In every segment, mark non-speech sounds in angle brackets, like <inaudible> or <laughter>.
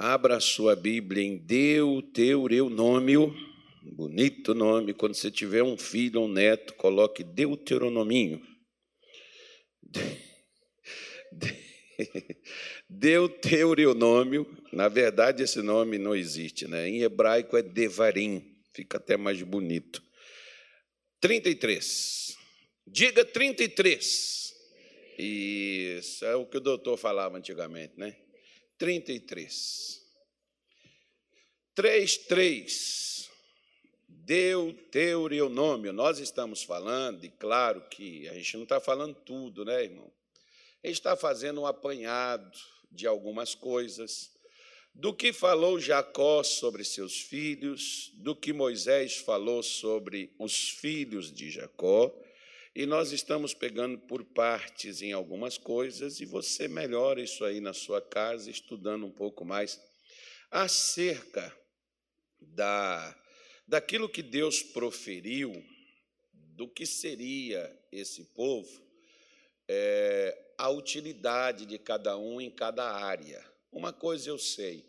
Abra sua Bíblia em Deuteronômio, bonito nome. Quando você tiver um filho ou um neto, coloque Deuteronominho. Deuteronômio, na verdade esse nome não existe, né? Em hebraico é Devarim, fica até mais bonito. 33. Diga 33. Isso é o que o doutor falava antigamente, né? 33. 3, 3. Deuteronômio. Nós estamos falando, e claro que a gente não está falando tudo, né, irmão? A gente está fazendo um apanhado de algumas coisas, do que falou Jacó sobre seus filhos, do que Moisés falou sobre os filhos de Jacó, e nós estamos pegando por partes em algumas coisas, e você melhora isso aí na sua casa, estudando um pouco mais acerca da, daquilo que Deus proferiu, do que seria esse povo, é, a utilidade de cada um em cada área. Uma coisa eu sei: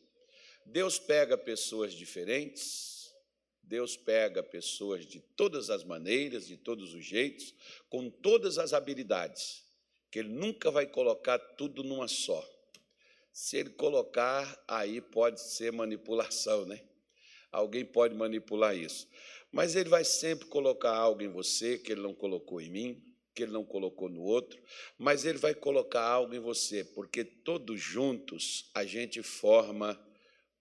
Deus pega pessoas diferentes, Deus pega pessoas de todas as maneiras, de todos os jeitos, com todas as habilidades, que Ele nunca vai colocar tudo numa só. Se Ele colocar, aí pode ser manipulação, né? Alguém pode manipular isso. Mas Ele vai sempre colocar algo em você que Ele não colocou em mim, que Ele não colocou no outro, mas Ele vai colocar algo em você, porque todos juntos a gente forma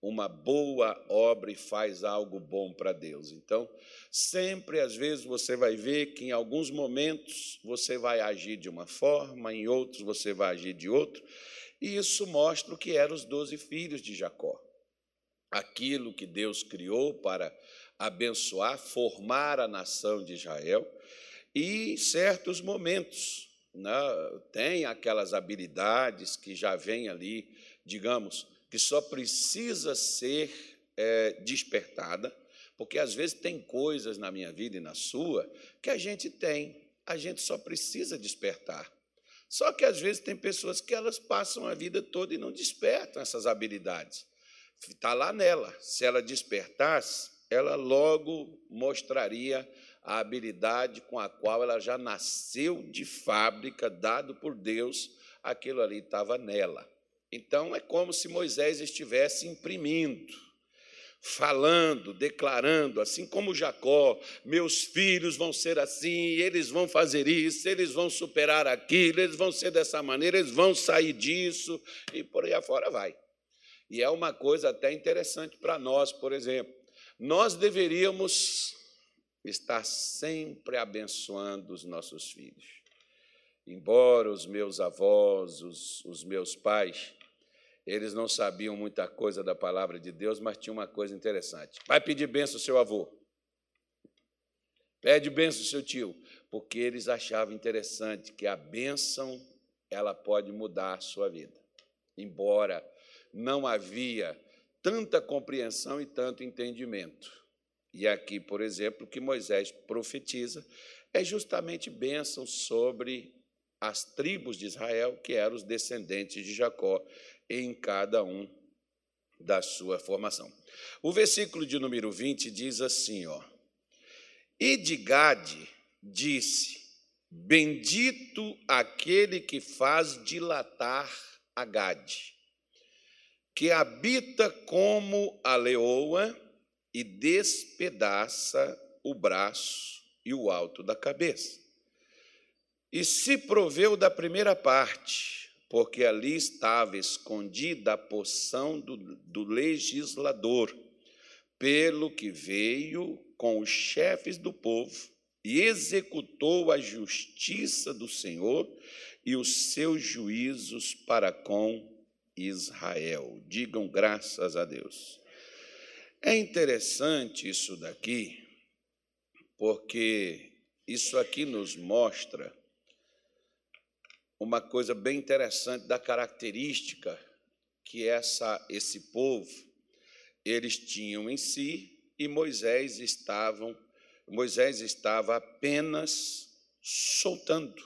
uma boa obra e faz algo bom para Deus. Então, sempre, às vezes, você vai ver que em alguns momentos você vai agir de uma forma, em outros você vai agir de outro, e isso mostra o que eram os doze filhos de Jacó. Aquilo que Deus criou para abençoar, formar a nação de Israel, e em certos momentos né, tem aquelas habilidades que já vêm ali, digamos, que só precisa ser é, despertada, porque às vezes tem coisas na minha vida e na sua que a gente tem, a gente só precisa despertar. Só que às vezes tem pessoas que elas passam a vida toda e não despertam essas habilidades. Está lá nela. Se ela despertasse, ela logo mostraria a habilidade com a qual ela já nasceu de fábrica, dado por Deus, aquilo ali estava nela. Então é como se Moisés estivesse imprimindo, falando, declarando, assim como Jacó: meus filhos vão ser assim, eles vão fazer isso, eles vão superar aquilo, eles vão ser dessa maneira, eles vão sair disso, e por aí afora vai. E é uma coisa até interessante para nós, por exemplo. Nós deveríamos estar sempre abençoando os nossos filhos. Embora os meus avós, os, os meus pais, eles não sabiam muita coisa da palavra de Deus, mas tinha uma coisa interessante. Vai pedir benção ao seu avô. Pede benção ao seu tio, porque eles achavam interessante que a bênção ela pode mudar a sua vida. Embora não havia tanta compreensão e tanto entendimento. E aqui, por exemplo, o que Moisés profetiza é justamente bênção sobre as tribos de Israel, que eram os descendentes de Jacó, em cada um da sua formação. O versículo de número 20 diz assim, ó: E de Gade disse: Bendito aquele que faz dilatar a Gade, que habita como a leoa e despedaça o braço e o alto da cabeça. E se proveu da primeira parte, porque ali estava escondida a porção do, do legislador, pelo que veio com os chefes do povo e executou a justiça do Senhor e os seus juízos para com Israel. Digam graças a Deus. É interessante isso daqui, porque isso aqui nos mostra uma coisa bem interessante da característica que essa, esse povo eles tinham em si e Moisés estavam Moisés estava apenas soltando,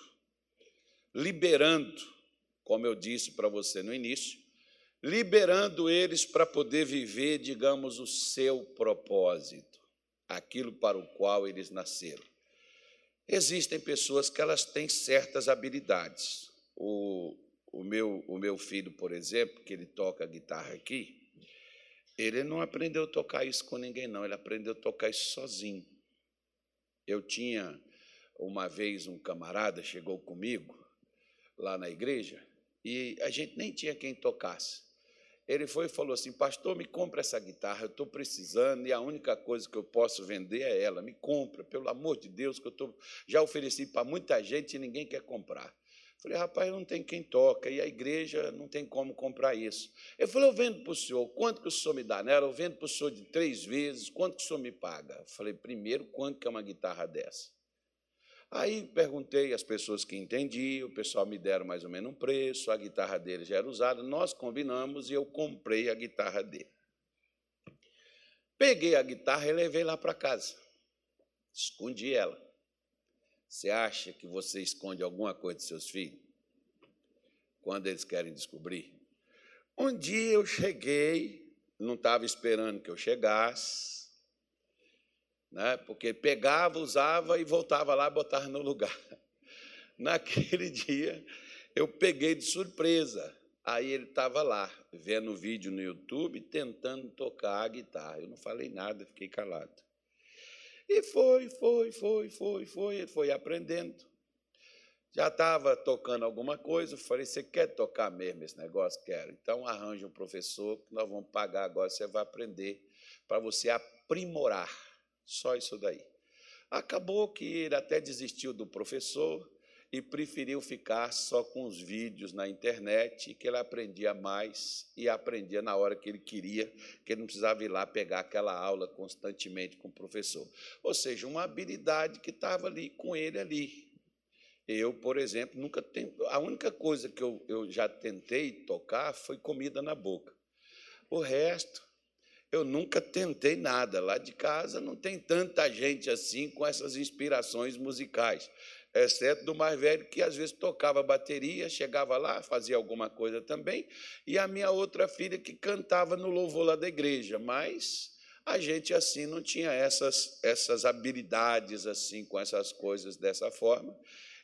liberando, como eu disse para você no início, liberando eles para poder viver, digamos, o seu propósito, aquilo para o qual eles nasceram. Existem pessoas que elas têm certas habilidades. O, o, meu, o meu filho, por exemplo, que ele toca guitarra aqui, ele não aprendeu a tocar isso com ninguém, não, ele aprendeu a tocar isso sozinho. Eu tinha uma vez um camarada chegou comigo lá na igreja e a gente nem tinha quem tocasse. Ele foi e falou assim: Pastor, me compra essa guitarra, eu estou precisando e a única coisa que eu posso vender é ela. Me compra, pelo amor de Deus, que eu tô, já ofereci para muita gente e ninguém quer comprar. Falei, rapaz, não tem quem toca e a igreja não tem como comprar isso. Ele falou, eu vendo para o senhor, quanto que o senhor me dá nela? Eu vendo para o senhor de três vezes, quanto que o senhor me paga? Falei, primeiro, quanto que é uma guitarra dessa? Aí perguntei às pessoas que entendiam, o pessoal me deram mais ou menos um preço, a guitarra dele já era usada, nós combinamos e eu comprei a guitarra dele. Peguei a guitarra e levei lá para casa. Escondi ela. Você acha que você esconde alguma coisa de seus filhos? Quando eles querem descobrir? Um dia eu cheguei, não estava esperando que eu chegasse, né? porque pegava, usava e voltava lá botava no lugar. <laughs> Naquele dia, eu peguei de surpresa. Aí ele estava lá, vendo o vídeo no YouTube, tentando tocar a guitarra. Eu não falei nada, fiquei calado. E foi, foi, foi, foi, foi, ele foi aprendendo. Já estava tocando alguma coisa, eu falei, você quer tocar mesmo esse negócio? Quero. Então arranja um professor que nós vamos pagar agora, você vai aprender para você aprimorar só isso daí. Acabou que ele até desistiu do professor e preferiu ficar só com os vídeos na internet, que ele aprendia mais e aprendia na hora que ele queria, que ele não precisava ir lá pegar aquela aula constantemente com o professor. Ou seja, uma habilidade que estava ali com ele ali. Eu, por exemplo, nunca tenho. A única coisa que eu, eu já tentei tocar foi comida na boca. O resto, eu nunca tentei nada. Lá de casa não tem tanta gente assim com essas inspirações musicais, exceto do mais velho que às vezes tocava bateria, chegava lá, fazia alguma coisa também, e a minha outra filha que cantava no louvor lá da igreja, mas a gente assim não tinha essas essas habilidades assim com essas coisas dessa forma.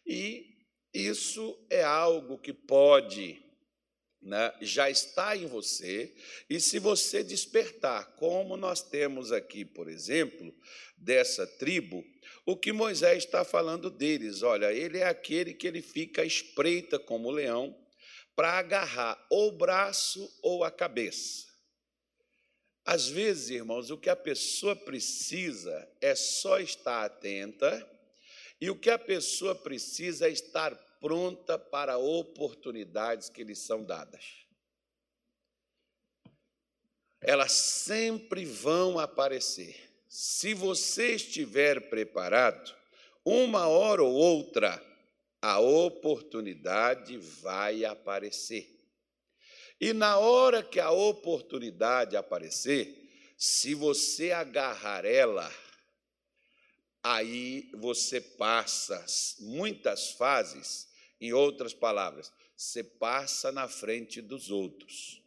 E isso é algo que pode né, já está em você, e se você despertar, como nós temos aqui, por exemplo, dessa tribo, o que Moisés está falando deles, olha, ele é aquele que ele fica espreita como leão para agarrar ou o braço ou a cabeça. Às vezes, irmãos, o que a pessoa precisa é só estar atenta, e o que a pessoa precisa é estar pronta para oportunidades que lhe são dadas. Elas sempre vão aparecer. Se você estiver preparado, uma hora ou outra, a oportunidade vai aparecer. E na hora que a oportunidade aparecer, se você agarrar ela, aí você passa muitas fases em outras palavras, você passa na frente dos outros.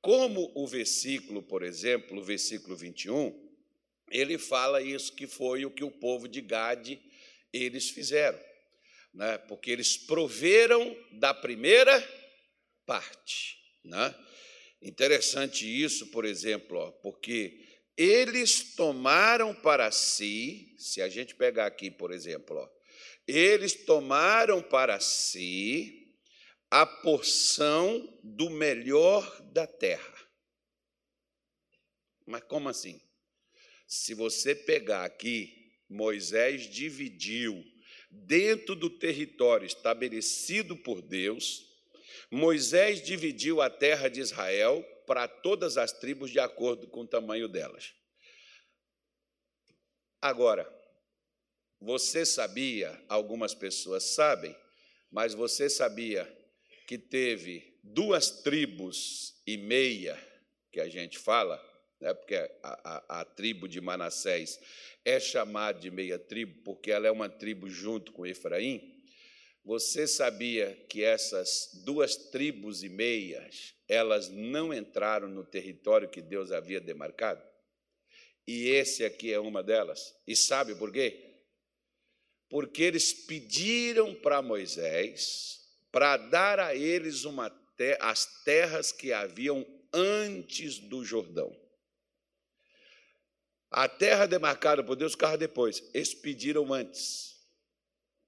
Como o versículo, por exemplo, o versículo 21, ele fala isso que foi o que o povo de Gade eles fizeram, né? porque eles proveram da primeira parte. Né? Interessante isso, por exemplo, ó, porque eles tomaram para si, se a gente pegar aqui, por exemplo, ó, eles tomaram para si a porção do melhor da terra. Mas como assim? Se você pegar aqui, Moisés dividiu dentro do território estabelecido por Deus, Moisés dividiu a terra de Israel para todas as tribos de acordo com o tamanho delas. Agora, você sabia, algumas pessoas sabem, mas você sabia que teve duas tribos e meia, que a gente fala, né, porque a, a, a tribo de Manassés é chamada de meia tribo, porque ela é uma tribo junto com Efraim. Você sabia que essas duas tribos e meias, elas não entraram no território que Deus havia demarcado? E esse aqui é uma delas. E sabe por quê? Porque eles pediram para Moisés para dar a eles uma as terras que haviam antes do Jordão. A terra demarcada por Deus ficava depois. Eles pediram antes.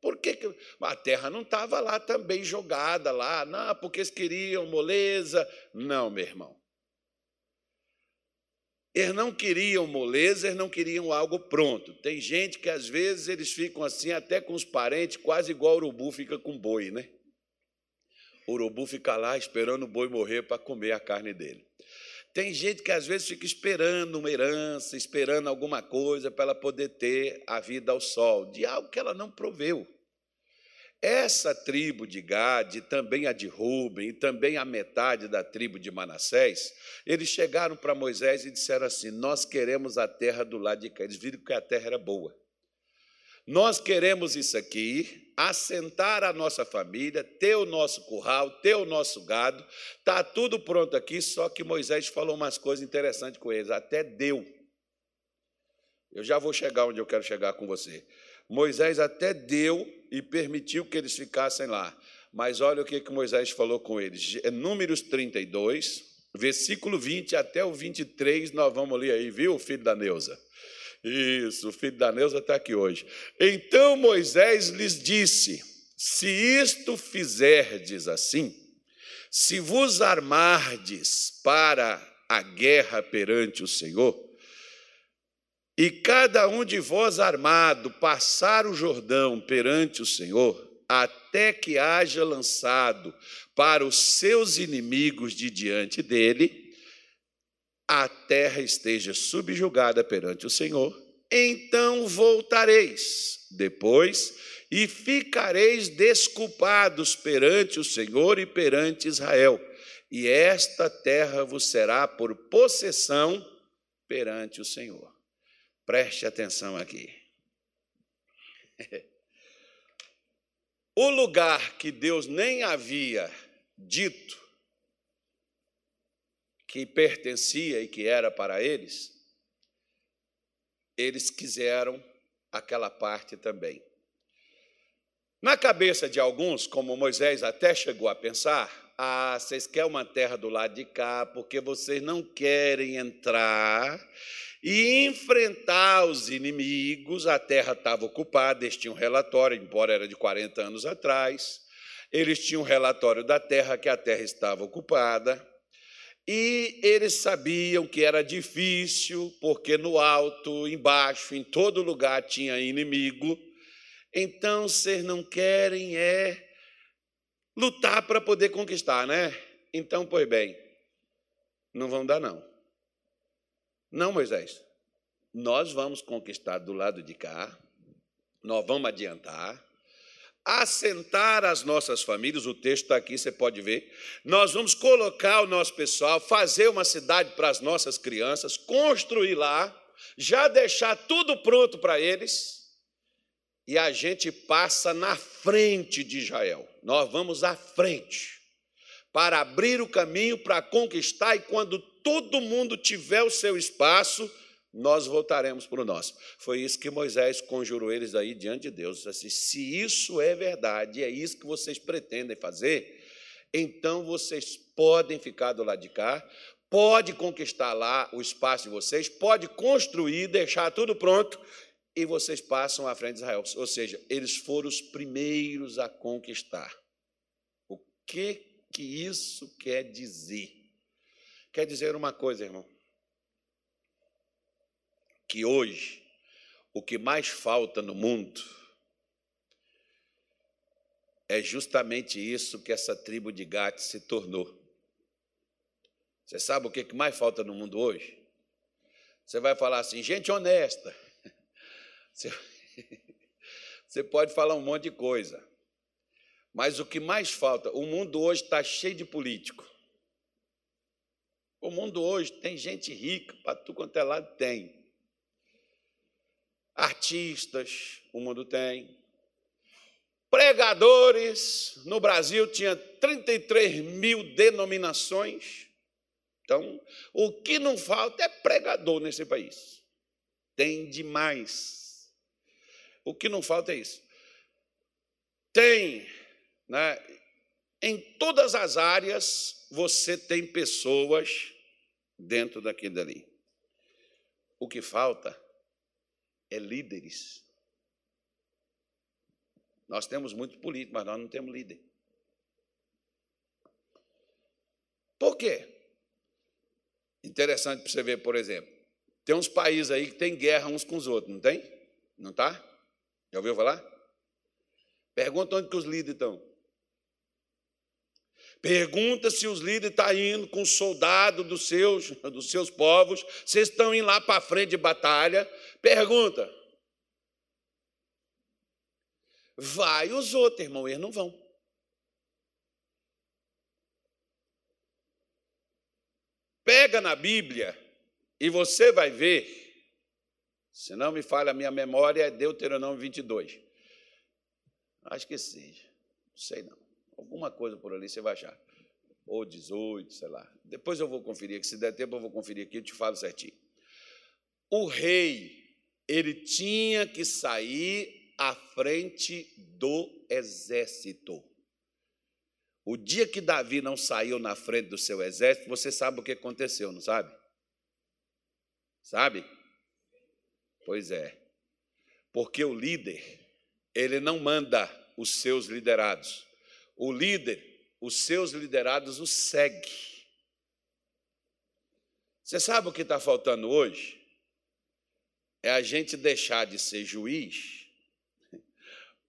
Por que, que a terra não estava lá também jogada lá? Não, porque eles queriam moleza. Não, meu irmão. Eles não queriam moleza, eles não queriam algo pronto. Tem gente que às vezes eles ficam assim, até com os parentes, quase igual o urubu fica com boi, né? O urubu fica lá esperando o boi morrer para comer a carne dele. Tem gente que às vezes fica esperando uma herança, esperando alguma coisa para ela poder ter a vida ao sol, de algo que ela não proveu. Essa tribo de Gade, também a de Ruben, e também a metade da tribo de Manassés, eles chegaram para Moisés e disseram assim: Nós queremos a terra do lado de cá. Eles viram que a terra era boa. Nós queremos isso aqui, assentar a nossa família, ter o nosso curral, ter o nosso gado, está tudo pronto aqui, só que Moisés falou umas coisas interessantes com eles, até deu. Eu já vou chegar onde eu quero chegar com você. Moisés até deu e permitiu que eles ficassem lá. Mas olha o que, que Moisés falou com eles. É Números 32, versículo 20 até o 23, nós vamos ler aí, viu, filho da Neuza? Isso, o filho da Neuza está aqui hoje. Então Moisés lhes disse: Se isto fizerdes assim, se vos armardes para a guerra perante o Senhor, e cada um de vós armado passar o Jordão perante o Senhor, até que haja lançado para os seus inimigos de diante dele, a terra esteja subjugada perante o Senhor, então voltareis depois e ficareis desculpados perante o Senhor e perante Israel, e esta terra vos será por possessão perante o Senhor. Preste atenção aqui. <laughs> O lugar que Deus nem havia dito que pertencia e que era para eles, eles quiseram aquela parte também. Na cabeça de alguns, como Moisés até chegou a pensar, ah, vocês querem uma terra do lado de cá porque vocês não querem entrar e enfrentar os inimigos. A terra estava ocupada, eles tinham um relatório, embora era de 40 anos atrás. Eles tinham um relatório da terra, que a terra estava ocupada. E eles sabiam que era difícil, porque no alto, embaixo, em todo lugar tinha inimigo. Então, vocês não querem é lutar para poder conquistar, né? Então, pois bem, não vão dar não. Não, Moisés. Nós vamos conquistar do lado de cá. Nós vamos adiantar assentar as nossas famílias, o texto está aqui, você pode ver. Nós vamos colocar o nosso pessoal, fazer uma cidade para as nossas crianças, construir lá, já deixar tudo pronto para eles, e a gente passa na frente de Israel. Nós vamos à frente para abrir o caminho para conquistar, e quando todo mundo tiver o seu espaço, nós voltaremos para o nosso. Foi isso que Moisés conjurou eles aí diante de Deus. Assim, se isso é verdade, é isso que vocês pretendem fazer, então vocês podem ficar do lado de cá, pode conquistar lá o espaço de vocês, pode construir, deixar tudo pronto, e vocês passam à frente de Israel. Ou seja, eles foram os primeiros a conquistar. O que que isso quer dizer? Quer dizer uma coisa, irmão que hoje o que mais falta no mundo é justamente isso que essa tribo de Gate se tornou. Você sabe o que mais falta no mundo hoje? Você vai falar assim, gente honesta. <laughs> Você pode falar um monte de coisa. Mas o que mais falta, o mundo hoje está cheio de político. O mundo hoje tem gente rica, para tu quanto é lado tem artistas, o mundo tem, pregadores. No Brasil tinha 33 mil denominações. Então, o que não falta é pregador nesse país. Tem demais. O que não falta é isso. Tem, né, em todas as áreas, você tem pessoas dentro daquilo dali. O que falta é líderes. Nós temos muito político, mas nós não temos líder. Por quê? Interessante para você ver, por exemplo, tem uns países aí que tem guerra uns com os outros, não tem? Não tá? Já ouviu falar? Pergunta onde que os líderes estão. Pergunta se os líderes estão tá indo com soldados dos seus, <laughs> dos seus povos, vocês estão indo lá para frente de batalha. Pergunta. Vai os outros, irmão, eles não vão. Pega na Bíblia e você vai ver, se não me falha a minha memória, é Deuteronômio 22. Acho que seja, não sei não. Alguma coisa por ali você vai achar. Ou 18, sei lá. Depois eu vou conferir, que se der tempo eu vou conferir aqui, eu te falo certinho. O rei, ele tinha que sair à frente do exército. O dia que Davi não saiu na frente do seu exército, você sabe o que aconteceu, não sabe? Sabe? Pois é. Porque o líder, ele não manda os seus liderados. O líder, os seus liderados o segue. Você sabe o que está faltando hoje? É a gente deixar de ser juiz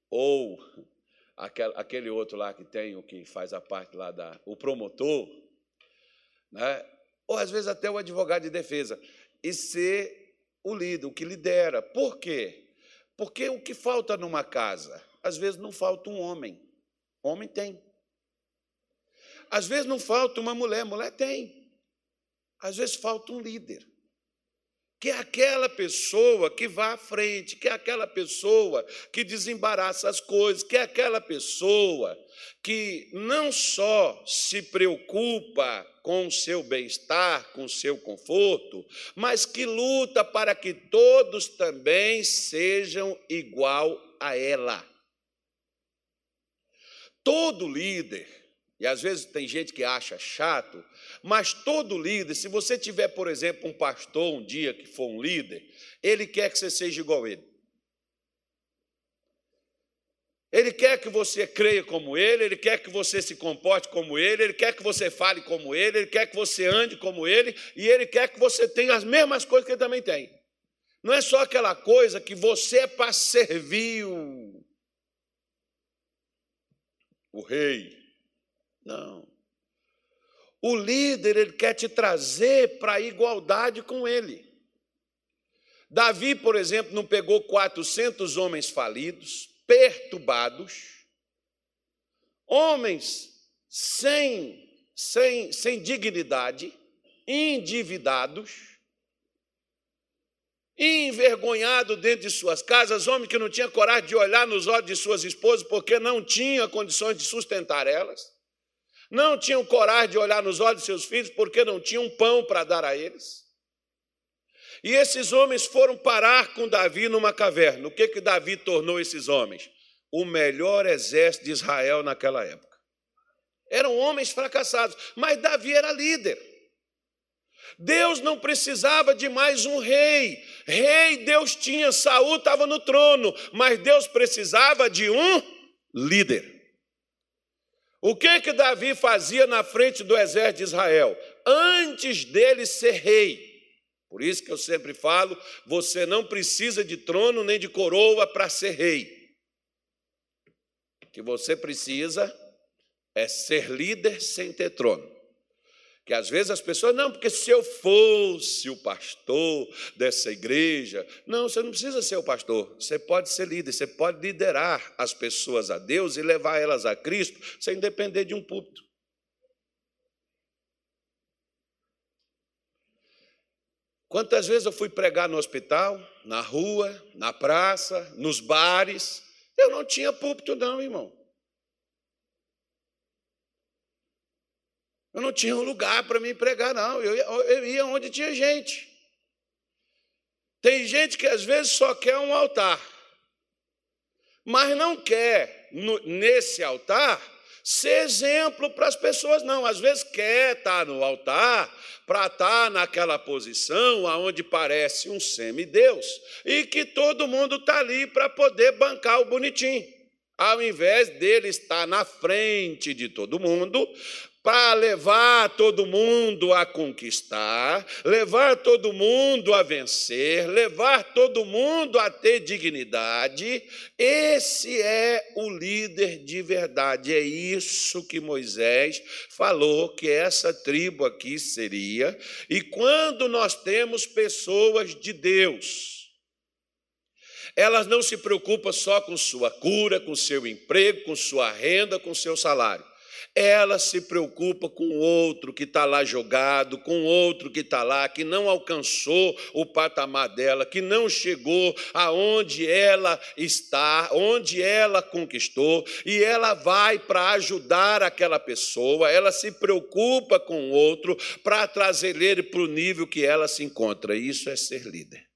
ou aquele outro lá que tem, o que faz a parte lá da. o promotor, né? ou às vezes até o advogado de defesa, e ser o líder, o que lidera. Por quê? Porque o que falta numa casa? Às vezes não falta um homem. Homem tem. Às vezes não falta uma mulher, mulher tem. Às vezes falta um líder que é aquela pessoa que vai à frente, que é aquela pessoa que desembaraça as coisas, que é aquela pessoa que não só se preocupa com o seu bem-estar, com o seu conforto, mas que luta para que todos também sejam igual a ela. Todo líder e às vezes tem gente que acha chato, mas todo líder, se você tiver, por exemplo, um pastor um dia que for um líder, ele quer que você seja igual a ele. Ele quer que você creia como ele, ele quer que você se comporte como ele, ele quer que você fale como ele, ele quer que você ande como ele, e ele quer que você tenha as mesmas coisas que ele também tem. Não é só aquela coisa que você é para servir o, o rei, não. O líder, ele quer te trazer para a igualdade com ele. Davi, por exemplo, não pegou 400 homens falidos, perturbados, homens sem, sem, sem dignidade, endividados, envergonhado dentro de suas casas, homens que não tinham coragem de olhar nos olhos de suas esposas porque não tinha condições de sustentar elas não tinham coragem de olhar nos olhos de seus filhos porque não tinham pão para dar a eles. E esses homens foram parar com Davi numa caverna. O que que Davi tornou esses homens? O melhor exército de Israel naquela época. Eram homens fracassados, mas Davi era líder. Deus não precisava de mais um rei. Rei Deus tinha, Saul estava no trono, mas Deus precisava de um líder. O que que Davi fazia na frente do exército de Israel? Antes dele ser rei. Por isso que eu sempre falo, você não precisa de trono nem de coroa para ser rei. O que você precisa é ser líder sem ter trono. Que às vezes as pessoas, não, porque se eu fosse o pastor dessa igreja. Não, você não precisa ser o pastor. Você pode ser líder, você pode liderar as pessoas a Deus e levar elas a Cristo sem depender de um púlpito. Quantas vezes eu fui pregar no hospital, na rua, na praça, nos bares, Eu não tinha púlpito, não, irmão. Eu não tinha um lugar para me pregar, não. Eu ia, eu ia onde tinha gente. Tem gente que às vezes só quer um altar, mas não quer, no, nesse altar, ser exemplo para as pessoas, não. Às vezes quer estar no altar para estar naquela posição aonde parece um semideus e que todo mundo está ali para poder bancar o bonitinho. Ao invés dele estar na frente de todo mundo, para levar todo mundo a conquistar, levar todo mundo a vencer, levar todo mundo a ter dignidade. Esse é o líder de verdade. É isso que Moisés falou que essa tribo aqui seria. E quando nós temos pessoas de Deus, elas não se preocupam só com sua cura, com seu emprego, com sua renda, com seu salário ela se preocupa com o outro que está lá jogado, com o outro que está lá, que não alcançou o patamar dela, que não chegou aonde ela está, onde ela conquistou, e ela vai para ajudar aquela pessoa, ela se preocupa com o outro para trazer ele para o nível que ela se encontra. Isso é ser líder.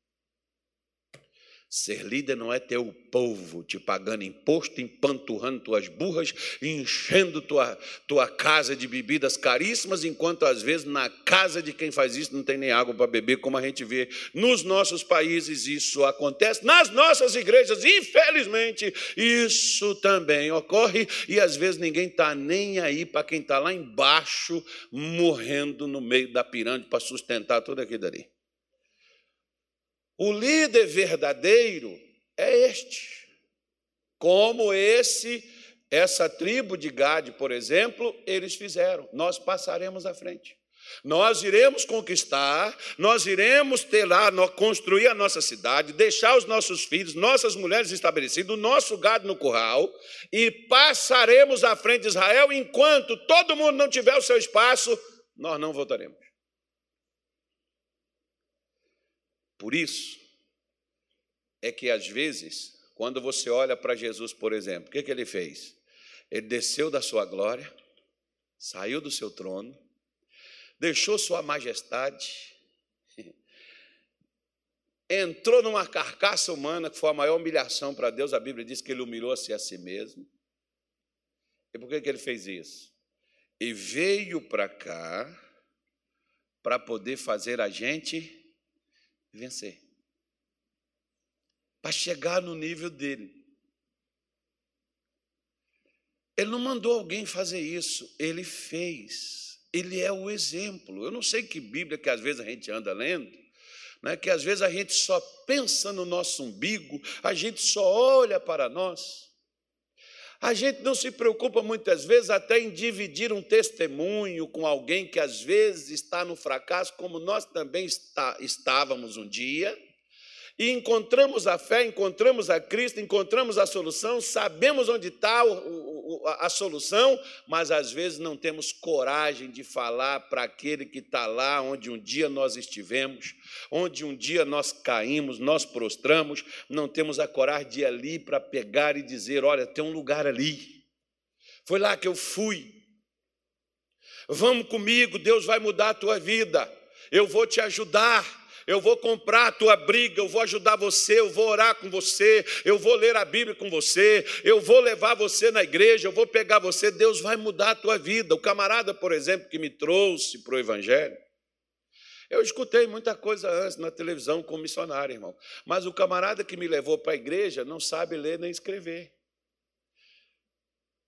Ser líder não é ter o povo te pagando imposto, empanturrando tuas burras, enchendo tua, tua casa de bebidas caríssimas, enquanto às vezes na casa de quem faz isso não tem nem água para beber, como a gente vê nos nossos países, isso acontece, nas nossas igrejas, infelizmente, isso também ocorre, e às vezes ninguém está nem aí para quem está lá embaixo, morrendo no meio da pirâmide para sustentar tudo aquilo dali. O líder verdadeiro é este. Como esse, essa tribo de Gade, por exemplo, eles fizeram. Nós passaremos à frente. Nós iremos conquistar, nós iremos ter lá, construir a nossa cidade, deixar os nossos filhos, nossas mulheres estabelecidas, o nosso gado no curral, e passaremos à frente de Israel, enquanto todo mundo não tiver o seu espaço, nós não voltaremos. Por isso, é que às vezes, quando você olha para Jesus, por exemplo, o que, que ele fez? Ele desceu da sua glória, saiu do seu trono, deixou sua majestade, <laughs> entrou numa carcaça humana, que foi a maior humilhação para Deus. A Bíblia diz que ele humilhou-se a si mesmo. E por que, que ele fez isso? E veio para cá para poder fazer a gente vencer. Para chegar no nível dele. Ele não mandou alguém fazer isso, ele fez. Ele é o exemplo. Eu não sei que Bíblia que às vezes a gente anda lendo, né, que às vezes a gente só pensa no nosso umbigo, a gente só olha para nós. A gente não se preocupa muitas vezes até em dividir um testemunho com alguém que às vezes está no fracasso, como nós também está, estávamos um dia e encontramos a fé, encontramos a Cristo, encontramos a solução, sabemos onde está a solução, mas às vezes não temos coragem de falar para aquele que está lá onde um dia nós estivemos, onde um dia nós caímos, nós prostramos, não temos a coragem de ir ali para pegar e dizer: olha, tem um lugar ali, foi lá que eu fui. Vamos comigo, Deus vai mudar a tua vida, eu vou te ajudar eu vou comprar a tua briga, eu vou ajudar você, eu vou orar com você, eu vou ler a Bíblia com você, eu vou levar você na igreja, eu vou pegar você, Deus vai mudar a tua vida. O camarada, por exemplo, que me trouxe para o Evangelho, eu escutei muita coisa antes na televisão como missionário, irmão, mas o camarada que me levou para a igreja não sabe ler nem escrever,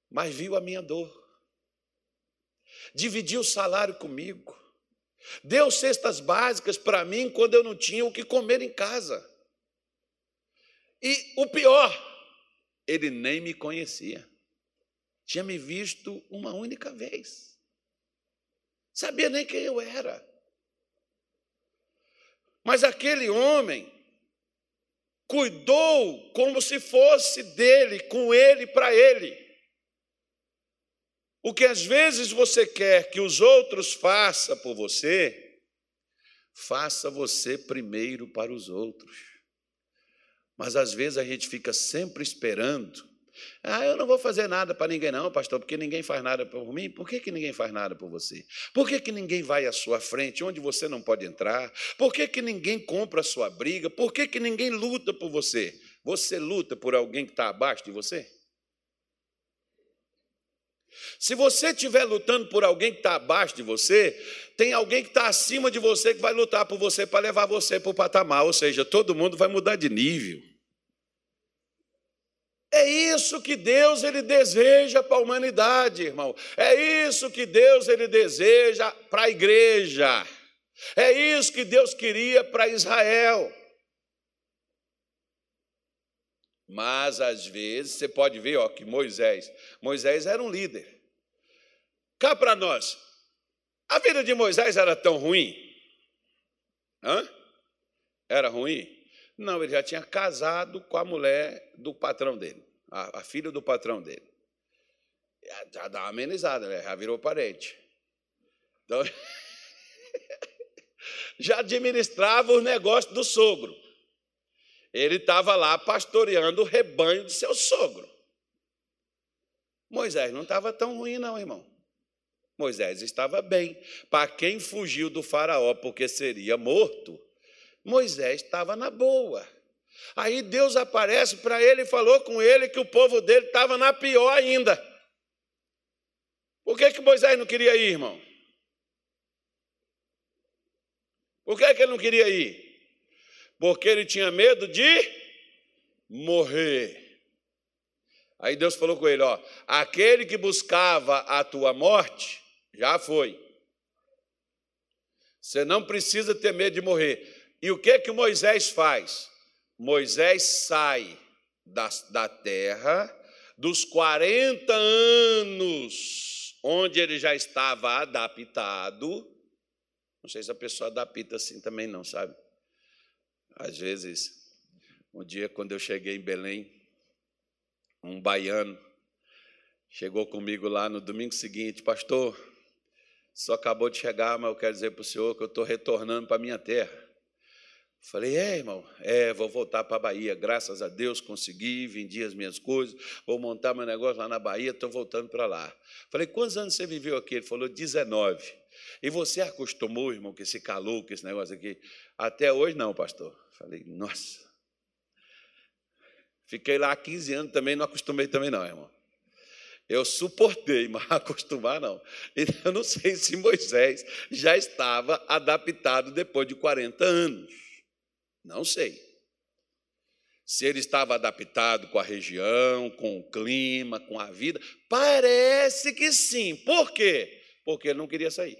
mas viu a minha dor, dividiu o salário comigo, Deu cestas básicas para mim quando eu não tinha o que comer em casa. E o pior, ele nem me conhecia. Tinha me visto uma única vez. Sabia nem quem eu era. Mas aquele homem cuidou como se fosse dele, com ele, para ele. O que às vezes você quer que os outros façam por você, faça você primeiro para os outros. Mas às vezes a gente fica sempre esperando. Ah, eu não vou fazer nada para ninguém, não, pastor, porque ninguém faz nada por mim. Por que, que ninguém faz nada por você? Por que, que ninguém vai à sua frente, onde você não pode entrar? Por que, que ninguém compra a sua briga? Por que, que ninguém luta por você? Você luta por alguém que está abaixo de você? Se você estiver lutando por alguém que está abaixo de você, tem alguém que está acima de você que vai lutar por você para levar você para o patamar, ou seja, todo mundo vai mudar de nível. É isso que Deus ele deseja para a humanidade, irmão. É isso que Deus ele deseja para a igreja. É isso que Deus queria para Israel. Mas às vezes você pode ver, ó, que Moisés, Moisés era um líder. Cá para nós, a vida de Moisés era tão ruim? Hã? Era ruim? Não, ele já tinha casado com a mulher do patrão dele, a, a filha do patrão dele. Já dá uma amenizada, né? Já virou parente. Então, <laughs> já administrava os negócios do sogro. Ele estava lá pastoreando o rebanho de seu sogro. Moisés não estava tão ruim, não, irmão. Moisés estava bem. Para quem fugiu do Faraó porque seria morto, Moisés estava na boa. Aí Deus aparece para ele e falou com ele que o povo dele estava na pior ainda. Por que, que Moisés não queria ir, irmão? Por que, que ele não queria ir? Porque ele tinha medo de morrer. Aí Deus falou com ele: ó, aquele que buscava a tua morte já foi. Você não precisa ter medo de morrer. E o que que Moisés faz? Moisés sai da, da terra dos 40 anos onde ele já estava adaptado. Não sei se a pessoa adapta assim também, não, sabe? Às vezes, um dia, quando eu cheguei em Belém, um baiano chegou comigo lá no domingo seguinte, pastor, só acabou de chegar, mas eu quero dizer para o senhor que eu estou retornando para a minha terra. Falei, é, irmão, é, vou voltar para a Bahia. Graças a Deus consegui, vendi as minhas coisas, vou montar meu negócio lá na Bahia, estou voltando para lá. Falei, quantos anos você viveu aqui? Ele falou, 19. E você acostumou, irmão, com esse calor, com esse negócio aqui? Até hoje não, pastor. Falei, nossa. Fiquei lá há 15 anos também, não acostumei também não, irmão. Eu suportei, <laughs> mas acostumar não. Então, eu não sei se Moisés já estava adaptado depois de 40 anos. Não sei. Se ele estava adaptado com a região, com o clima, com a vida. Parece que sim. Por quê? Porque ele não queria sair.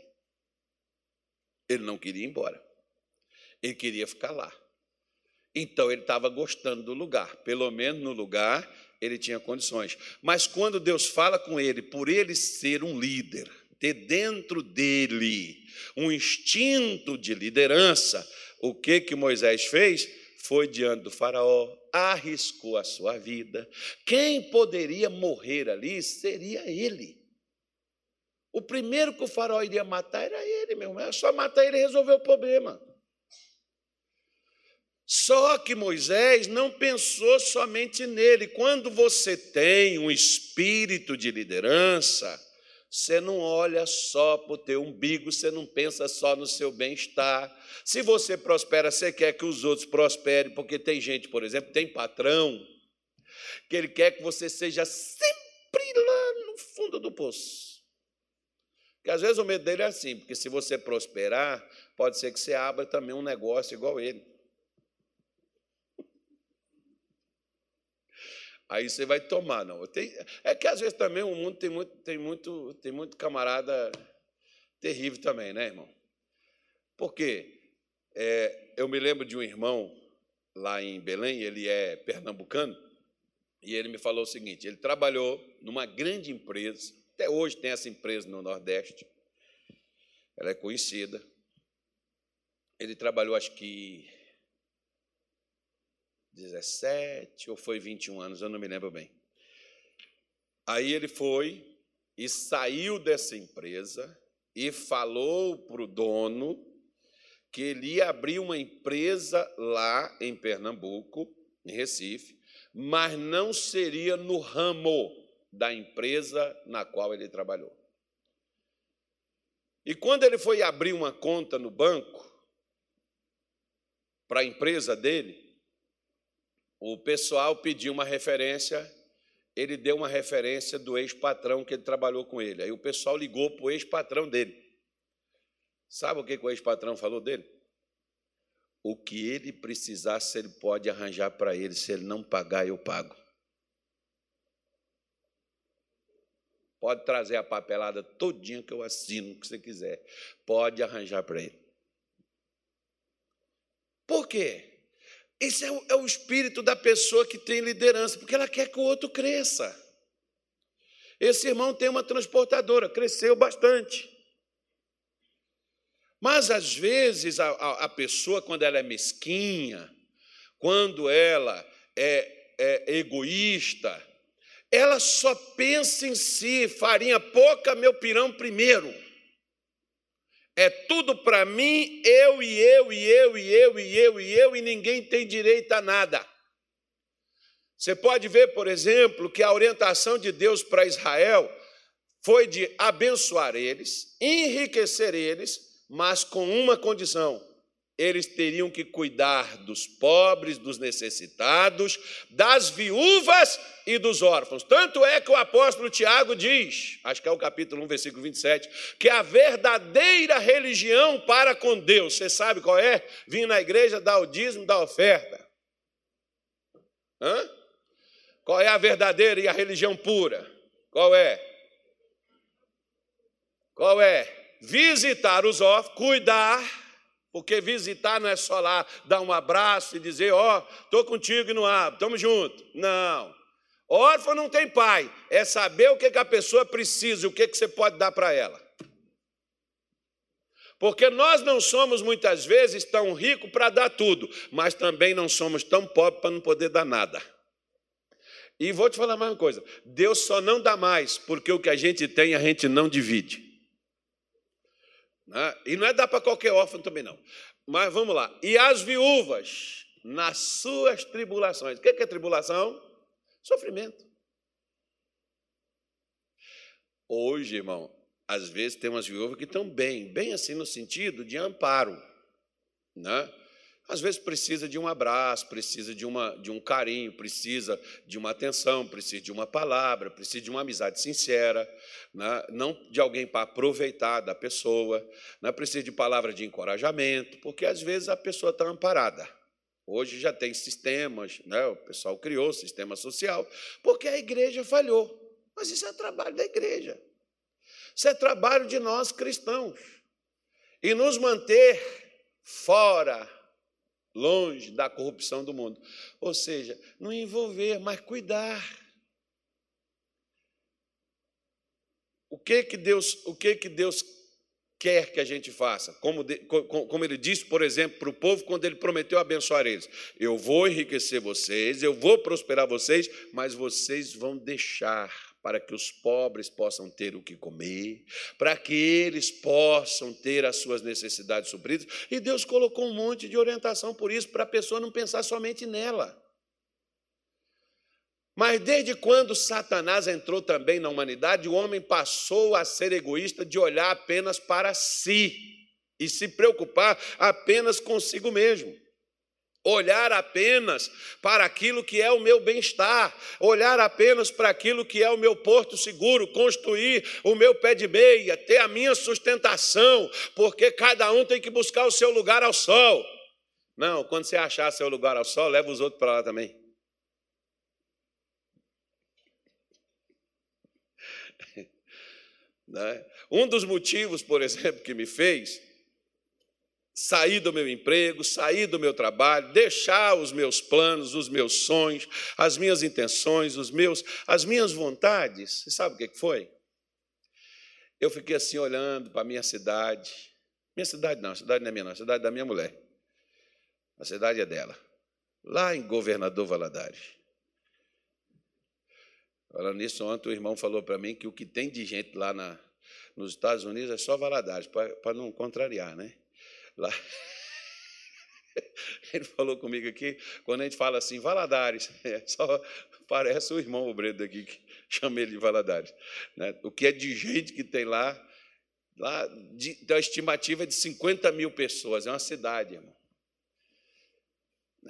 Ele não queria ir embora. Ele queria ficar lá. Então ele estava gostando do lugar, pelo menos no lugar ele tinha condições. Mas quando Deus fala com ele, por ele ser um líder, ter dentro dele um instinto de liderança, o que que Moisés fez? Foi diante do faraó, arriscou a sua vida. Quem poderia morrer ali seria ele. O primeiro que o faraó iria matar era ele, meu irmão. É só matar ele e resolver o problema. Só que Moisés não pensou somente nele. Quando você tem um espírito de liderança, você não olha só para o teu umbigo, você não pensa só no seu bem-estar. Se você prospera, você quer que os outros prosperem, porque tem gente, por exemplo, tem patrão, que ele quer que você seja sempre lá no fundo do poço. Porque às vezes o medo dele é assim, porque se você prosperar, pode ser que você abra também um negócio igual ele. Aí você vai tomar, não. É que às vezes também o mundo tem muito, tem muito, tem muito camarada terrível também, né, irmão? Porque é, eu me lembro de um irmão lá em Belém, ele é pernambucano, e ele me falou o seguinte: ele trabalhou numa grande empresa, até hoje tem essa empresa no Nordeste, ela é conhecida. Ele trabalhou, acho que 17 ou foi 21 anos, eu não me lembro bem. Aí ele foi e saiu dessa empresa e falou para o dono que ele ia abrir uma empresa lá em Pernambuco em Recife, mas não seria no ramo da empresa na qual ele trabalhou. E quando ele foi abrir uma conta no banco para a empresa dele, o pessoal pediu uma referência, ele deu uma referência do ex-patrão que ele trabalhou com ele. Aí o pessoal ligou para o ex-patrão dele. Sabe o que o ex-patrão falou dele? O que ele precisasse, ele pode arranjar para ele. Se ele não pagar, eu pago. Pode trazer a papelada todinha que eu assino, que você quiser. Pode arranjar para ele. Por quê? Esse é o, é o espírito da pessoa que tem liderança, porque ela quer que o outro cresça. Esse irmão tem uma transportadora, cresceu bastante. Mas às vezes a, a, a pessoa, quando ela é mesquinha, quando ela é, é egoísta, ela só pensa em si, farinha pouca, meu pirão primeiro. É tudo para mim, eu e eu e eu e eu e eu e eu, e ninguém tem direito a nada. Você pode ver, por exemplo, que a orientação de Deus para Israel foi de abençoar eles, enriquecer eles, mas com uma condição: eles teriam que cuidar dos pobres, dos necessitados, das viúvas e dos órfãos. Tanto é que o apóstolo Tiago diz, acho que é o capítulo 1, versículo 27, que a verdadeira religião para com Deus, você sabe qual é? Vir na igreja, dar o dízimo, dar oferta. Hã? Qual é a verdadeira e a religião pura? Qual é? Qual é? visitar os órfãos, cuidar, porque visitar não é só lá dar um abraço e dizer, ó, oh, estou contigo e não abro, estamos juntos. Não. Órfão não tem pai, é saber o que, que a pessoa precisa, o que, que você pode dar para ela. Porque nós não somos muitas vezes tão ricos para dar tudo, mas também não somos tão pobres para não poder dar nada. E vou te falar mais uma coisa: Deus só não dá mais, porque o que a gente tem a gente não divide. Né? E não é dar para qualquer órfão também, não. Mas vamos lá. E as viúvas, nas suas tribulações. O que é tribulação? Sofrimento. Hoje, irmão, às vezes tem umas viúvas que estão bem, bem assim no sentido de amparo. Né? Às vezes precisa de um abraço, precisa de, uma, de um carinho, precisa de uma atenção, precisa de uma palavra, precisa de uma amizade sincera, né? não de alguém para aproveitar da pessoa, né? precisa de palavra de encorajamento, porque às vezes a pessoa está amparada. Hoje já tem sistemas, né? o pessoal criou sistema social, porque a igreja falhou. Mas isso é trabalho da igreja. Isso é trabalho de nós cristãos. E nos manter fora longe da corrupção do mundo. Ou seja, não envolver, mas cuidar. O que que Deus, o que que Deus quer que a gente faça? Como, de, como ele disse, por exemplo, para o povo quando ele prometeu abençoar eles: Eu vou enriquecer vocês, eu vou prosperar vocês, mas vocês vão deixar para que os pobres possam ter o que comer, para que eles possam ter as suas necessidades supridas. E Deus colocou um monte de orientação por isso, para a pessoa não pensar somente nela. Mas desde quando Satanás entrou também na humanidade, o homem passou a ser egoísta de olhar apenas para si e se preocupar apenas consigo mesmo olhar apenas para aquilo que é o meu bem-estar, olhar apenas para aquilo que é o meu porto seguro, construir o meu pé de meia, ter a minha sustentação, porque cada um tem que buscar o seu lugar ao sol. Não, quando você achar seu lugar ao sol, leva os outros para lá também. <laughs> Né? Um dos motivos, por exemplo, que me fez sair do meu emprego, sair do meu trabalho, deixar os meus planos, os meus sonhos, as minhas intenções, os meus, as minhas vontades. Você sabe o que foi? Eu fiquei assim olhando para a minha cidade. Minha cidade não, a cidade não é minha, não, a cidade da minha mulher. A cidade é dela. Lá em Governador Valadares. Falando nisso, ontem o irmão falou para mim que o que tem de gente lá na, nos Estados Unidos é só Valadares, para não contrariar, né? Lá. <laughs> Ele falou comigo aqui, quando a gente fala assim, Valadares, <laughs> é, só parece o irmão obreiro daqui que <laughs> chama ele de Valadares. Né? O que é de gente que tem lá, lá de, uma estimativa de 50 mil pessoas, é uma cidade, irmão.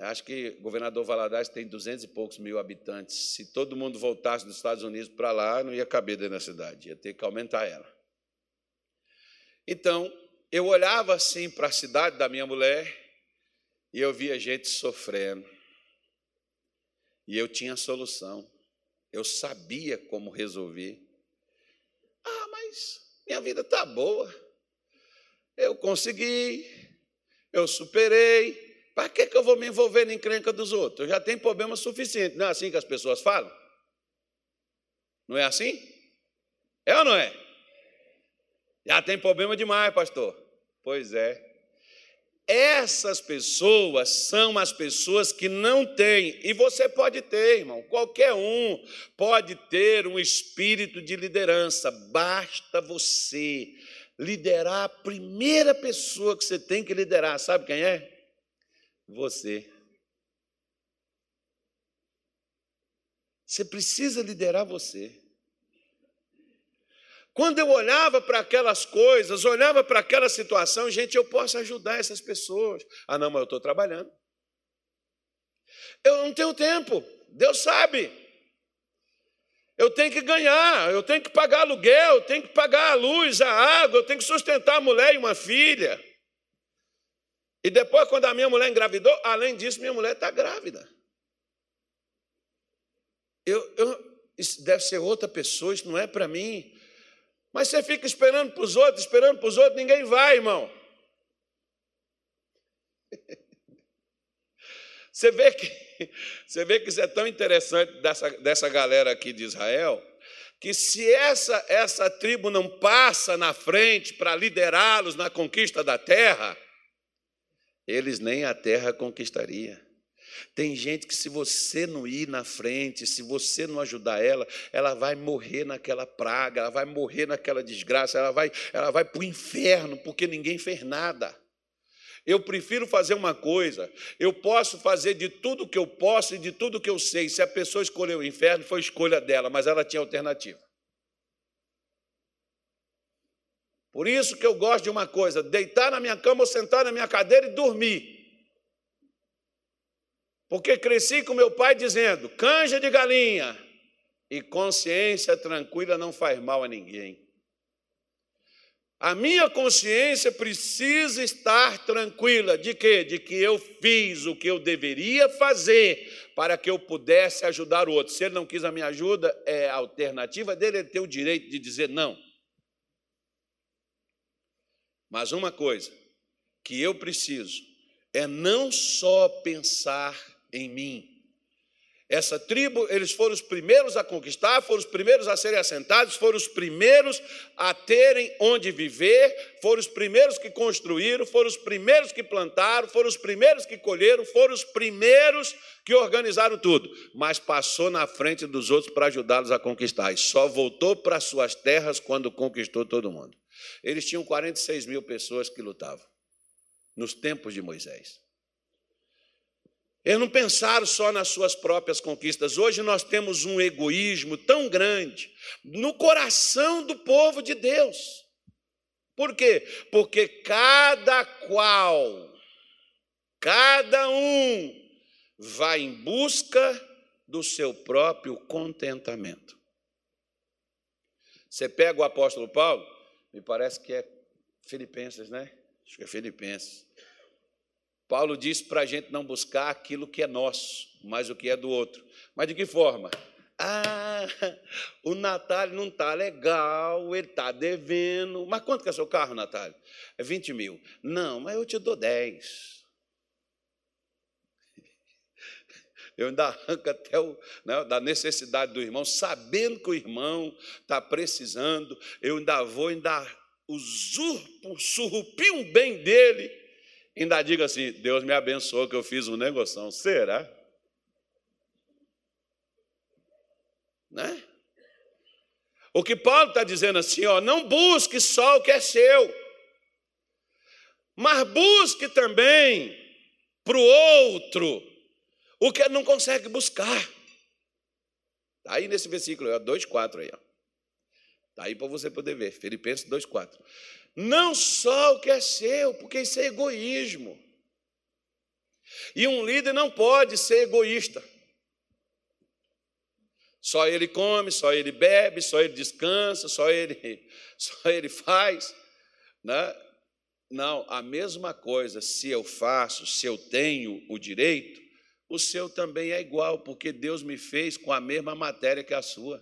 Acho que o governador Valadares tem duzentos e poucos mil habitantes. Se todo mundo voltasse dos Estados Unidos para lá, não ia caber dentro da cidade, ia ter que aumentar ela. Então, eu olhava assim para a cidade da minha mulher e eu via gente sofrendo. E eu tinha solução. Eu sabia como resolver. Ah, mas minha vida está boa. Eu consegui, eu superei, para que, que eu vou me envolver na encrenca dos outros? Eu já tenho problema suficiente. Não é assim que as pessoas falam? Não é assim? É ou não é? Já tem problema demais, pastor. Pois é. Essas pessoas são as pessoas que não têm, e você pode ter, irmão, qualquer um pode ter um espírito de liderança, basta você liderar a primeira pessoa que você tem que liderar, sabe quem é? Você. Você precisa liderar você. Quando eu olhava para aquelas coisas, olhava para aquela situação, gente, eu posso ajudar essas pessoas. Ah, não, mas eu estou trabalhando. Eu não tenho tempo, Deus sabe. Eu tenho que ganhar, eu tenho que pagar aluguel, eu tenho que pagar a luz, a água, eu tenho que sustentar a mulher e uma filha. E depois, quando a minha mulher engravidou, além disso, minha mulher está grávida. Eu, eu, isso deve ser outra pessoa, isso não é para mim. Mas você fica esperando para os outros, esperando para os outros, ninguém vai, irmão. <laughs> Você vê que, você vê que isso é tão interessante dessa, dessa galera aqui de Israel, que se essa, essa tribo não passa na frente para liderá-los na conquista da terra, eles nem a terra conquistaria. Tem gente que, se você não ir na frente, se você não ajudar ela, ela vai morrer naquela praga, ela vai morrer naquela desgraça, ela vai, ela vai para o inferno, porque ninguém fez nada. Eu prefiro fazer uma coisa, eu posso fazer de tudo que eu posso e de tudo que eu sei. Se a pessoa escolheu o inferno, foi escolha dela, mas ela tinha alternativa. Por isso que eu gosto de uma coisa: deitar na minha cama ou sentar na minha cadeira e dormir. Porque cresci com meu pai dizendo: canja de galinha e consciência tranquila não faz mal a ninguém. A minha consciência precisa estar tranquila de quê? De que eu fiz o que eu deveria fazer para que eu pudesse ajudar o outro. Se ele não quis a minha ajuda, é a alternativa dele ele ter o direito de dizer não. Mas uma coisa que eu preciso é não só pensar em mim. Essa tribo, eles foram os primeiros a conquistar, foram os primeiros a serem assentados, foram os primeiros a terem onde viver, foram os primeiros que construíram, foram os primeiros que plantaram, foram os primeiros que colheram, foram os primeiros que organizaram tudo. Mas passou na frente dos outros para ajudá-los a conquistar, e só voltou para suas terras quando conquistou todo mundo. Eles tinham 46 mil pessoas que lutavam nos tempos de Moisés. Eles não pensaram só nas suas próprias conquistas. Hoje nós temos um egoísmo tão grande no coração do povo de Deus. Por quê? Porque cada qual, cada um, vai em busca do seu próprio contentamento. Você pega o apóstolo Paulo, me parece que é Filipenses, né? Acho que é Filipenses. Paulo diz para a gente não buscar aquilo que é nosso, mas o que é do outro. Mas de que forma? Ah, o Natália não está legal, ele está devendo. Mas quanto que é seu carro, Natália? É 20 mil. Não, mas eu te dou 10. Eu ainda arranco até o, né, da necessidade do irmão, sabendo que o irmão está precisando, eu ainda vou, ainda usurpo, surrupi um bem dele, ainda digo assim: Deus me abençoou que eu fiz um negócio. Será? Né? O que Paulo está dizendo assim, ó, não busque só o que é seu, mas busque também para o outro o que não consegue buscar. Está aí nesse versículo, 2,4 aí. Está aí para você poder ver. Filipenses 2,4. Não só o que é seu, porque isso é egoísmo. E um líder não pode ser egoísta. Só ele come, só ele bebe, só ele descansa, só ele, <laughs> só ele faz. Né? Não, a mesma coisa, se eu faço, se eu tenho o direito, o seu também é igual, porque Deus me fez com a mesma matéria que a sua.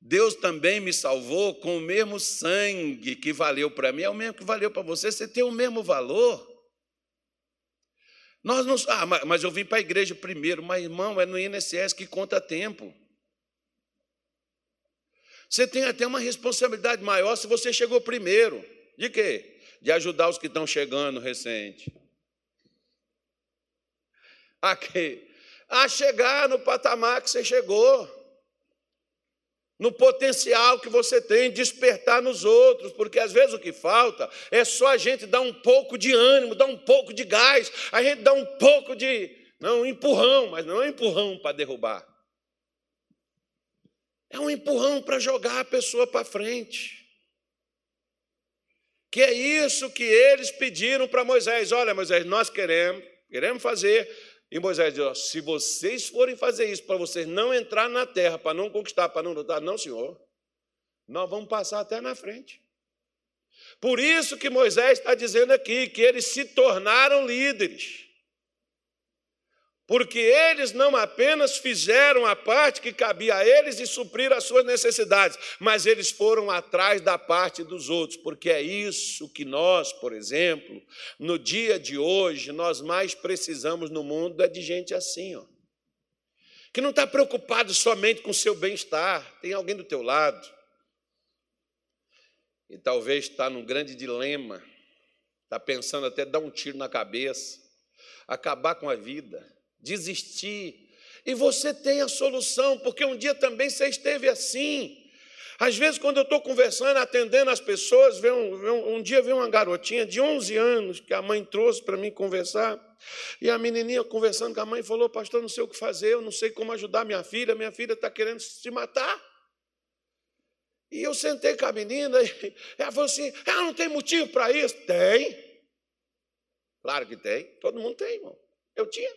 Deus também me salvou com o mesmo sangue que valeu para mim, é o mesmo que valeu para você, você tem o mesmo valor. Nós não. Ah, mas eu vim para a igreja primeiro, mas irmão, é no INSS que conta tempo. Você tem até uma responsabilidade maior se você chegou primeiro. De quê? De ajudar os que estão chegando recente. A quê? A chegar no patamar que você chegou no potencial que você tem, despertar nos outros, porque às vezes o que falta é só a gente dar um pouco de ânimo, dar um pouco de gás, a gente dá um pouco de, não, um empurrão, mas não é um empurrão para derrubar. É um empurrão para jogar a pessoa para frente. Que é isso que eles pediram para Moisés: olha, Moisés, nós queremos, queremos fazer e Moisés diz: se vocês forem fazer isso para vocês não entrar na terra, para não conquistar, para não lutar, não, senhor, nós vamos passar até na frente. Por isso que Moisés está dizendo aqui que eles se tornaram líderes porque eles não apenas fizeram a parte que cabia a eles e suprir as suas necessidades, mas eles foram atrás da parte dos outros, porque é isso que nós, por exemplo, no dia de hoje, nós mais precisamos no mundo é de gente assim, ó, que não está preocupado somente com o seu bem-estar, tem alguém do teu lado, e talvez está num grande dilema, está pensando até dar um tiro na cabeça, acabar com a vida, desistir. E você tem a solução, porque um dia também você esteve assim. Às vezes, quando eu estou conversando, atendendo as pessoas, vem um, um, dia veio uma garotinha de 11 anos que a mãe trouxe para mim conversar. E a menininha conversando com a mãe falou: Pastor, não sei o que fazer, eu não sei como ajudar minha filha, minha filha está querendo se matar. E eu sentei com a menina e <laughs> ela falou assim: Ela não tem motivo para isso? Tem. Claro que tem, todo mundo tem, irmão. Eu tinha.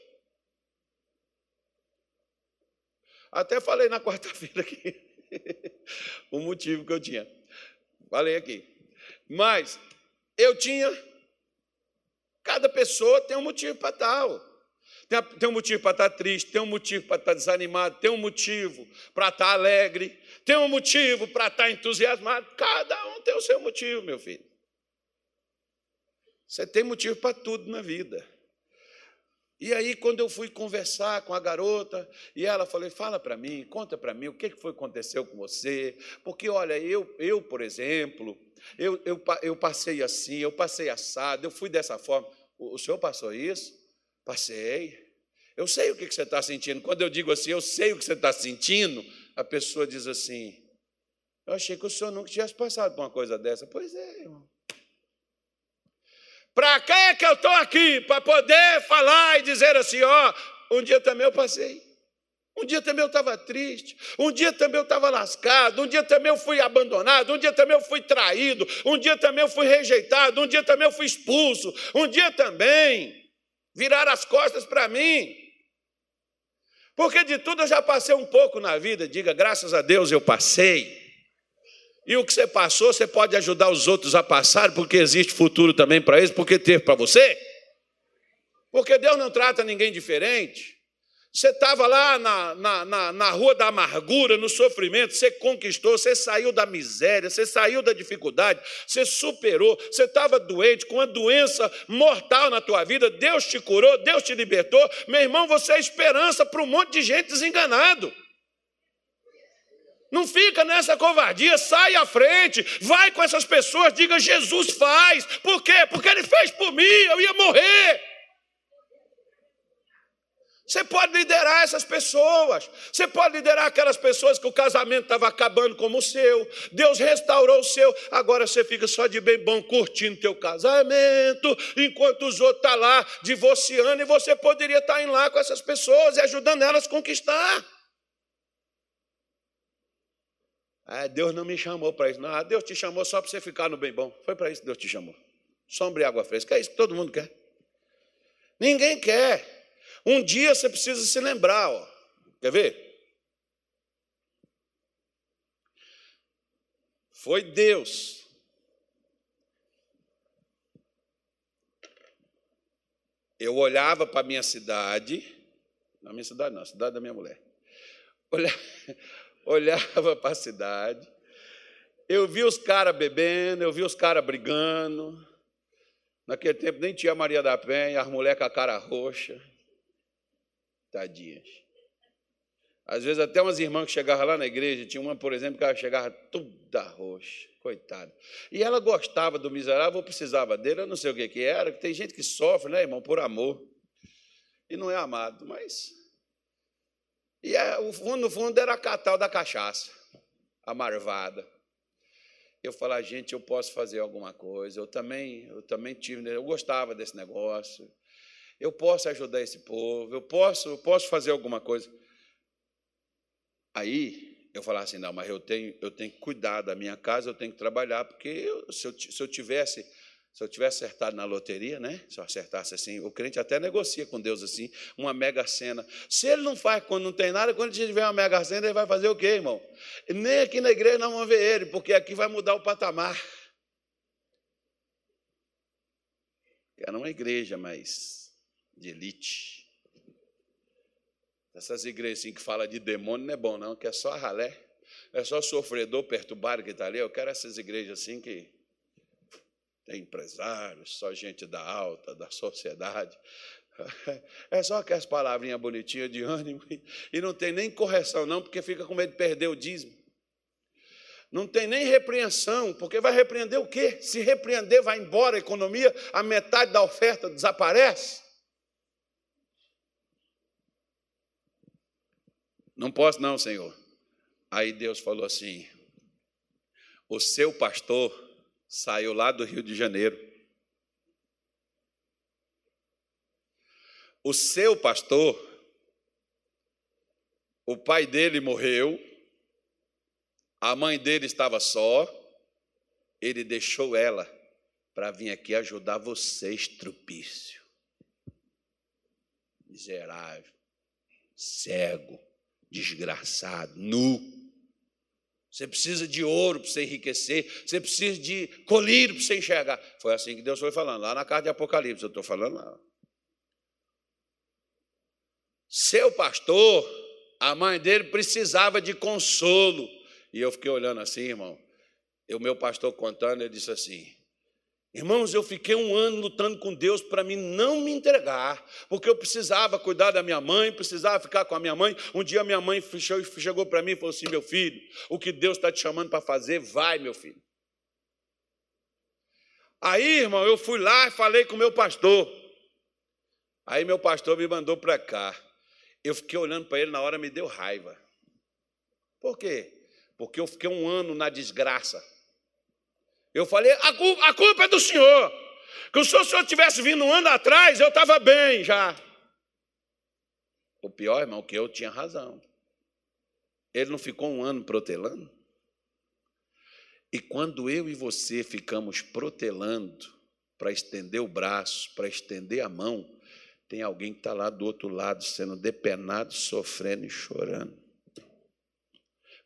Até falei na <laughs> quarta-feira aqui o motivo que eu tinha. Falei aqui. Mas eu tinha. Cada pessoa tem um motivo para tal. Tem, um motivo para estar triste, tem um motivo para estar desanimado, tem um motivo para estar alegre, tem um motivo para estar entusiasmado. Cada um tem o seu motivo, meu filho. Você tem motivo para tudo na vida. E aí, quando eu fui conversar com a garota, e ela falou: fala para mim, conta para mim o que foi que aconteceu com você. Porque, olha, eu, eu por exemplo, eu, eu, eu passei assim, eu passei assado, eu fui dessa forma. O, o senhor passou isso? Passei. Eu sei o que você está sentindo. Quando eu digo assim, eu sei o que você está sentindo, a pessoa diz assim: Eu achei que o senhor nunca tivesse passado por uma coisa dessa. Pois é, irmão. Para que é que eu estou aqui? Para poder falar e dizer assim: ó, um dia também eu passei. Um dia também eu estava triste, um dia também eu estava lascado, um dia também eu fui abandonado, um dia também eu fui traído, um dia também eu fui rejeitado, um dia também eu fui expulso, um dia também viraram as costas para mim. Porque de tudo eu já passei um pouco na vida, diga, graças a Deus eu passei. E o que você passou, você pode ajudar os outros a passar, porque existe futuro também para eles, porque teve para você. Porque Deus não trata ninguém diferente. Você estava lá na, na, na, na, rua da amargura, no sofrimento, você conquistou, você saiu da miséria, você saiu da dificuldade, você superou, você estava doente, com uma doença mortal na tua vida, Deus te curou, Deus te libertou. Meu irmão, você é esperança para um monte de gente desenganado. Não fica nessa covardia, sai à frente, vai com essas pessoas, diga: Jesus faz. Por quê? Porque Ele fez por mim, eu ia morrer. Você pode liderar essas pessoas. Você pode liderar aquelas pessoas que o casamento estava acabando como o seu. Deus restaurou o seu. Agora você fica só de bem bom curtindo teu casamento, enquanto os outros estão tá lá divorciando e você poderia estar tá lá com essas pessoas e ajudando elas a conquistar. Ah, Deus não me chamou para isso. Não, Deus te chamou só para você ficar no bem bom. Foi para isso que Deus te chamou. Sombra e água fresca. É isso que todo mundo quer. Ninguém quer. Um dia você precisa se lembrar, ó. quer ver? Foi Deus. Eu olhava para a minha cidade, na minha cidade não, a cidade da minha mulher. Olhava, olhava <laughs> para a cidade, eu vi os caras bebendo, eu vi os caras brigando. Naquele tempo nem tinha Maria da Penha, as mulheres com a cara roxa. Tadinhas. Às vezes até umas irmãs que chegavam lá na igreja, tinha uma, por exemplo, que ela chegava toda roxa, coitada. E ela gostava do miserável, ou precisava dele, eu não sei o que, que era, que tem gente que sofre, né, irmão, por amor. E não é amado, mas. E é, o fundo, no fundo era a catal da cachaça, a marvada. Eu falava, gente, eu posso fazer alguma coisa. Eu também, eu também tive, eu gostava desse negócio eu posso ajudar esse povo, eu posso, eu posso fazer alguma coisa. Aí eu falava assim, não, mas eu tenho, eu tenho que cuidar da minha casa, eu tenho que trabalhar, porque eu, se, eu, se eu tivesse se eu tivesse acertado na loteria, né? Se eu acertasse assim, o crente até negocia com Deus assim, uma mega cena. Se ele não faz quando não tem nada, quando tiver uma mega cena, ele vai fazer o quê, irmão? Nem aqui na igreja não vão ver ele, porque aqui vai mudar o patamar. Era uma igreja, mas de elite. Essas igrejas assim, que falam de demônio não é bom, não, que é só ralé. É só sofredor perturbado que está ali. Eu quero essas igrejas assim que tem empresários, só gente da alta, da sociedade. <laughs> É só aquelas palavrinhas bonitinhas de ânimo e não tem nem correção, não, porque fica com medo de perder o dízimo. Não tem nem repreensão, porque vai repreender o quê? Se repreender, vai embora a economia, a metade da oferta desaparece. Não posso, não, Senhor. Aí Deus falou assim: o seu pastor saiu lá do Rio de Janeiro. O seu pastor, o pai dele morreu, a mãe dele estava só, ele deixou ela para vir aqui ajudar você, estrupício, miserável, cego desgraçado, nu. Você precisa de ouro para você enriquecer, você precisa de colírio para você enxergar. Foi assim que Deus foi falando, lá na carta de Apocalipse, eu estou falando lá. Seu pastor, a mãe dele precisava de consolo. E eu fiquei olhando assim, irmão. E o meu pastor contando, ele disse assim: Irmãos, eu fiquei um ano lutando com Deus para mim não me entregar, porque eu precisava cuidar da minha mãe, precisava ficar com a minha mãe. Um dia minha mãe chegou para mim e falou assim: Meu filho, o que Deus está te chamando para fazer, vai, meu filho. Aí, irmão, eu fui lá e falei com meu pastor. Aí, meu pastor me mandou para cá. Eu fiquei olhando para ele, na hora me deu raiva. Por quê? Porque eu fiquei um ano na desgraça. Eu falei, a culpa, a culpa é do senhor. Que o senhor, se tivesse vindo um ano atrás, eu estava bem já. O pior, irmão, que eu tinha razão. Ele não ficou um ano protelando? E quando eu e você ficamos protelando para estender o braço, para estender a mão, tem alguém que está lá do outro lado sendo depenado, sofrendo e chorando.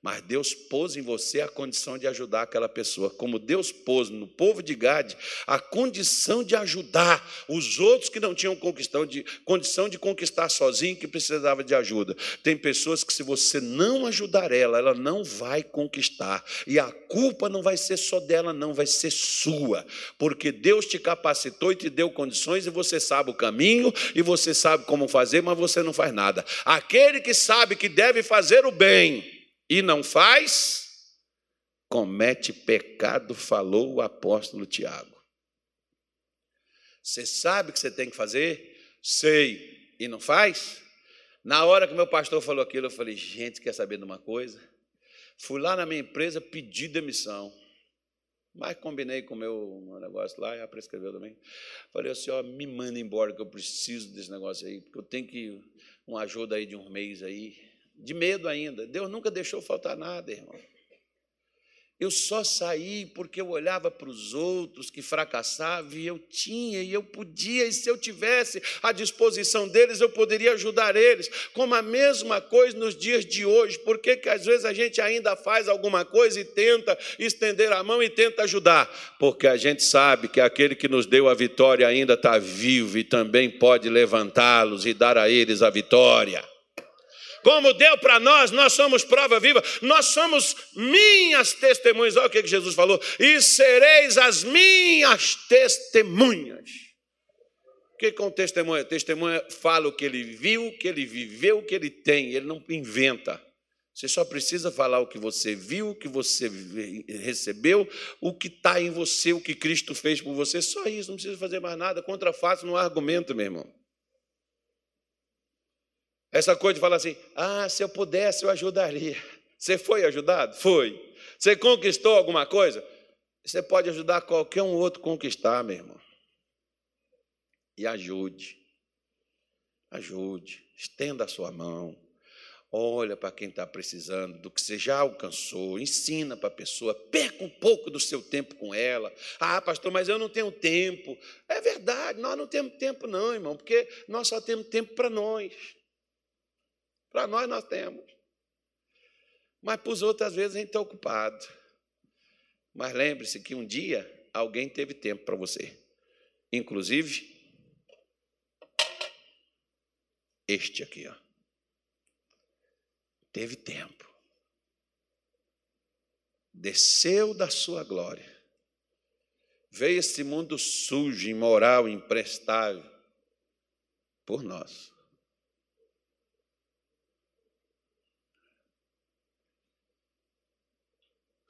Mas Deus pôs em você a condição de ajudar aquela pessoa, como Deus pôs no povo de Gade a condição de ajudar os outros que não tinham de, condição de conquistar sozinho, que precisava de ajuda. Tem pessoas que, se você não ajudar ela, ela não vai conquistar. E a culpa não vai ser só dela, não, vai ser sua. Porque Deus te capacitou e te deu condições, e você sabe o caminho, e você sabe como fazer, mas você não faz nada. Aquele que sabe que deve fazer o bem, e não faz, comete pecado, falou o apóstolo Tiago. Você sabe o que você tem que fazer? Sei. E não faz? Na hora que meu pastor falou aquilo, eu falei: gente, quer saber de uma coisa? Fui lá na minha empresa pedir demissão. Mas combinei com o meu, negócio lá, ela prescreveu também. Falei assim: ó, me manda embora, que eu preciso desse negócio aí, porque eu tenho que uma ajuda aí de um mês aí. De medo ainda. Deus nunca deixou faltar nada, irmão. Eu só saí porque eu olhava para os outros que fracassavam e eu tinha e eu podia, e se eu tivesse à disposição deles, eu poderia ajudar eles. Como a mesma coisa nos dias de hoje. Por que, às vezes a gente ainda faz alguma coisa e tenta estender a mão e tenta ajudar? Porque a gente sabe que aquele que nos deu a vitória ainda está vivo e também pode levantá-los e dar a eles a vitória como deu para nós, nós somos prova viva, nós somos minhas testemunhas. Olha o que Jesus falou: e sereis as minhas testemunhas. O que com testemunha? Testemunha fala o que ele viu, o que ele viveu, o que ele tem, ele não inventa. Você só precisa falar o que você viu, o que você recebeu, o que está em você, o que Cristo fez por você. Só isso, não precisa fazer mais nada. Contra fato no argumento, meu irmão. Essa coisa de falar assim: ah, se eu pudesse, eu ajudaria. Você foi ajudado? Foi. Você conquistou alguma coisa? Você pode ajudar qualquer um outro a conquistar, meu irmão. E ajude. Ajude. Estenda a sua mão. Olha para quem está precisando do que você já alcançou, ensina para a pessoa, perca um pouco do seu tempo com ela. Ah, pastor, mas eu não tenho tempo. É verdade, nós não temos tempo, não, irmão, porque nós só temos tempo para nós. Para nós, nós temos. Mas para os outros, às vezes, a gente está ocupado. Mas lembre-se que um dia alguém teve tempo para você. Inclusive, este aqui, ó. Teve tempo. Desceu da sua glória. Veio esse mundo sujo, imoral, imprestável, por nós.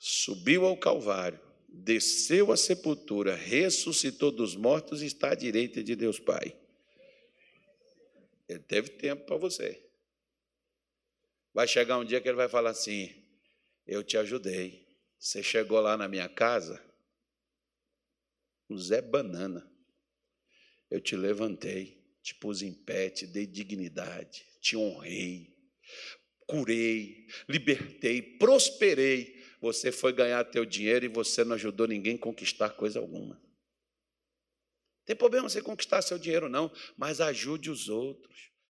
Subiu ao Calvário, desceu à sepultura, ressuscitou dos mortos e está à direita de Deus Pai. Ele teve tempo para você. Vai chegar um dia que ele vai falar assim: Eu te ajudei. Você chegou lá na minha casa, o Zé Banana. Eu te levantei, te pus em pé, te dei dignidade, te honrei, curei, libertei, prosperei você foi ganhar teu dinheiro e você não ajudou ninguém a conquistar coisa alguma. Tem problema você conquistar seu dinheiro, não, mas ajude os outros.